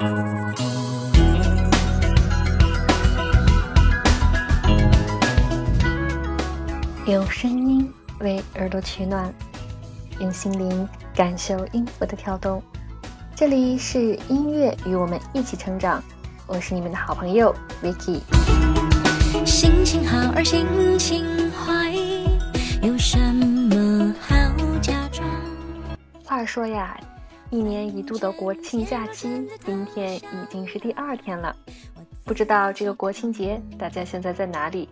用声音为耳朵取暖，用心灵感受音符的跳动。这里是音乐与我们一起成长，我是你们的好朋友 Vicky。心情好而心情坏，有什么好假装？话说呀，一年一度的国庆假期，今天已经是第二天了。不知道这个国庆节大家现在在哪里？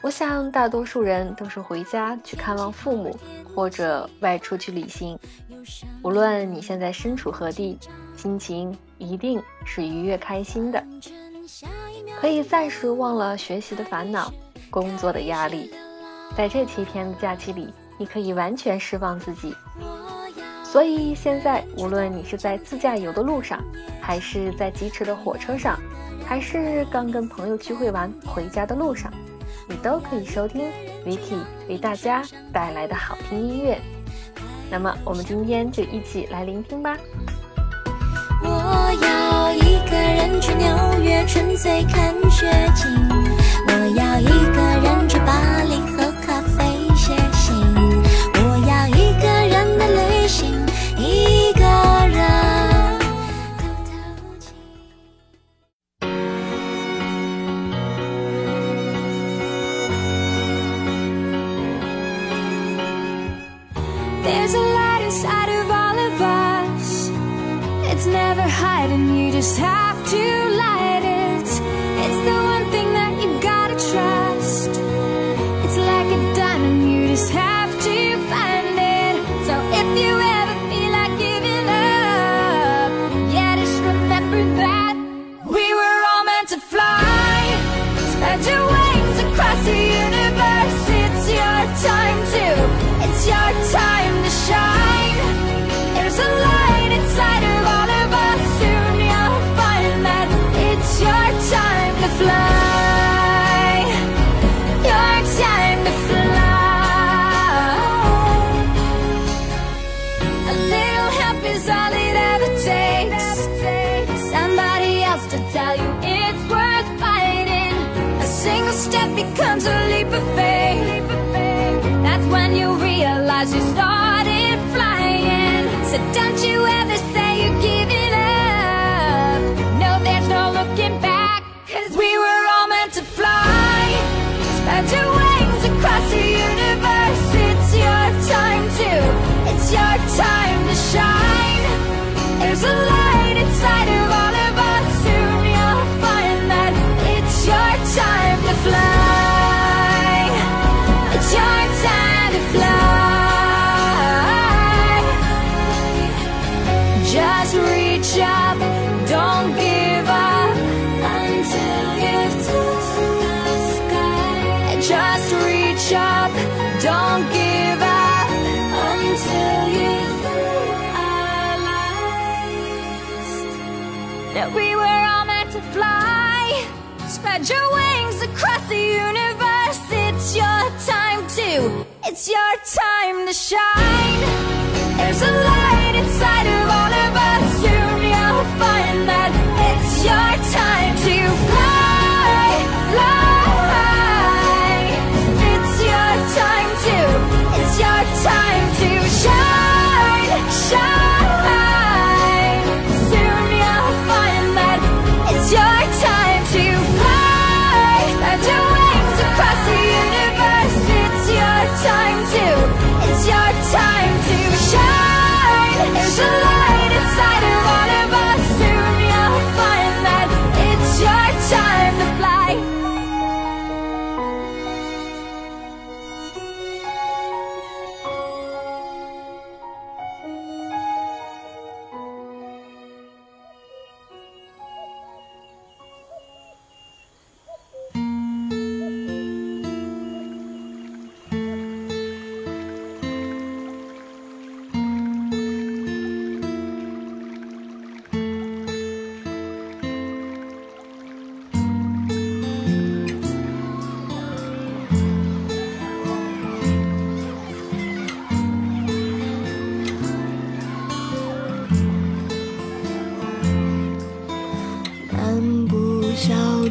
我想大多数人都是回家去看望父母，或者外出去旅行。无论你现在身处何地，心情一定是愉悦开心的，可以暂时忘了学习的烦恼、工作的压力。在这七天的假期里，你可以完全释放自己。所以现在，无论你是在自驾游的路上，还是在疾驰的火车上，还是刚跟朋友聚会完回家的路上。你都可以收听 Vicky 为大家带来的好听音乐，那么我们今天就一起来聆听吧。我要一个人去纽约，纯粹看雪景。我要一个人去巴 hiding, you just have to light step becomes a leap of faith. That's when you realize you started flying. So don't you ever that we were all meant to fly. Spread your wings across the universe. It's your time to, it's your time to shine. There's a light inside of all of us. Soon you'll find that it's your time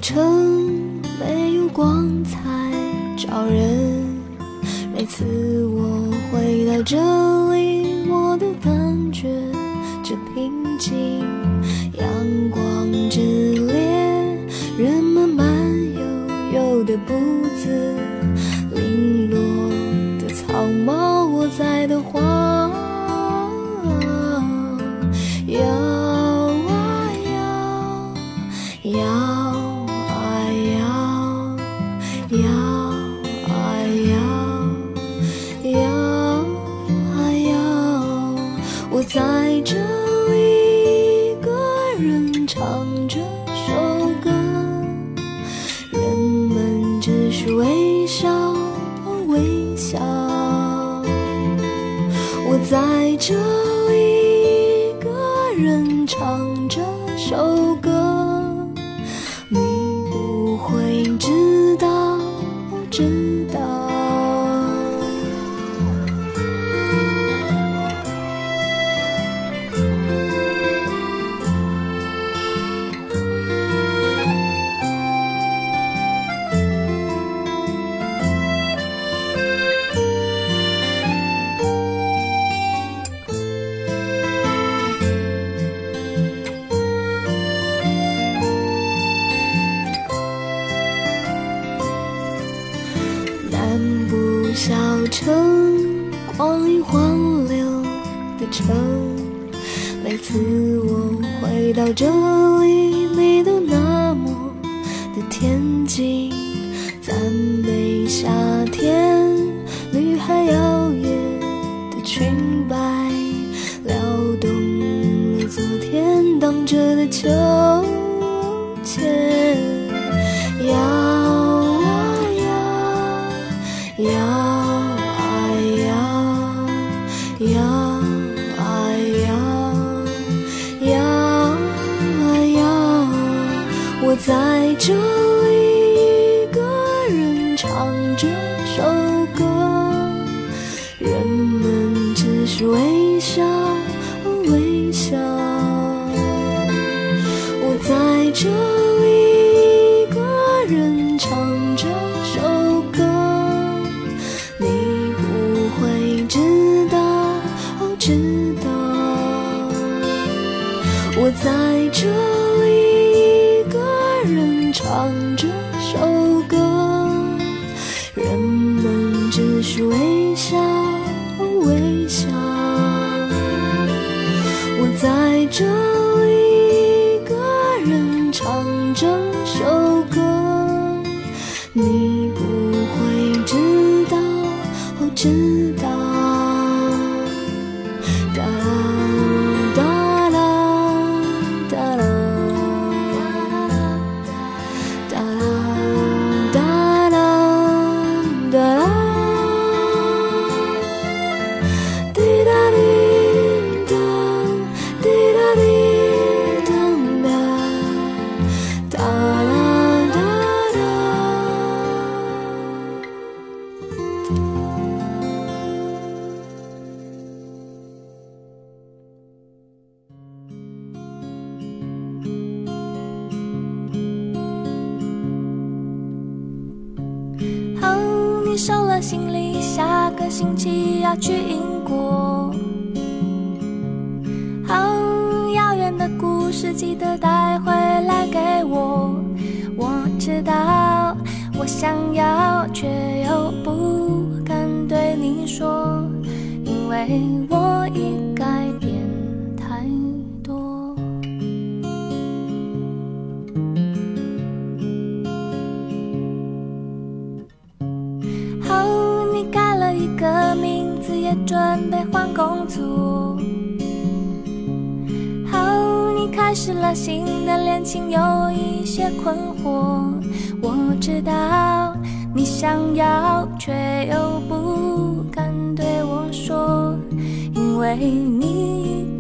城没有光彩照人，每次我回到这里，我都感觉这平静。阳光之烈，人们慢悠悠的步唱这首歌，你不会知道。真。城。每次我回到这里，你都那么的恬静，赞美夏天女孩摇曳的裙摆，撩动了昨天荡着的秋。这里一个人唱这首歌人们只是微笑微笑。我在这里一个人唱这首歌你不会知道哦知道。我在这知道收了行李，下个星期要去英国，嗯遥远的故事，记得带回来给我。我知道，我想要，却又不敢对你说，因为我已准备换工作，好，你开始了新的恋情，有一些困惑。我知道你想要，却又不敢对我说，因为你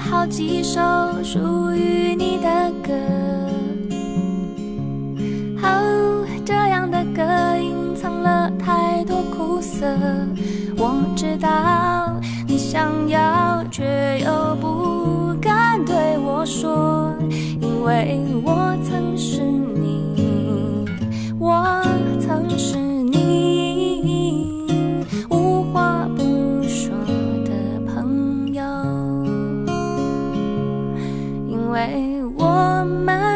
好几首属于你的歌。哦，这样的歌隐藏了太多苦涩。我知道你想要，却又不敢对我说，因为我我们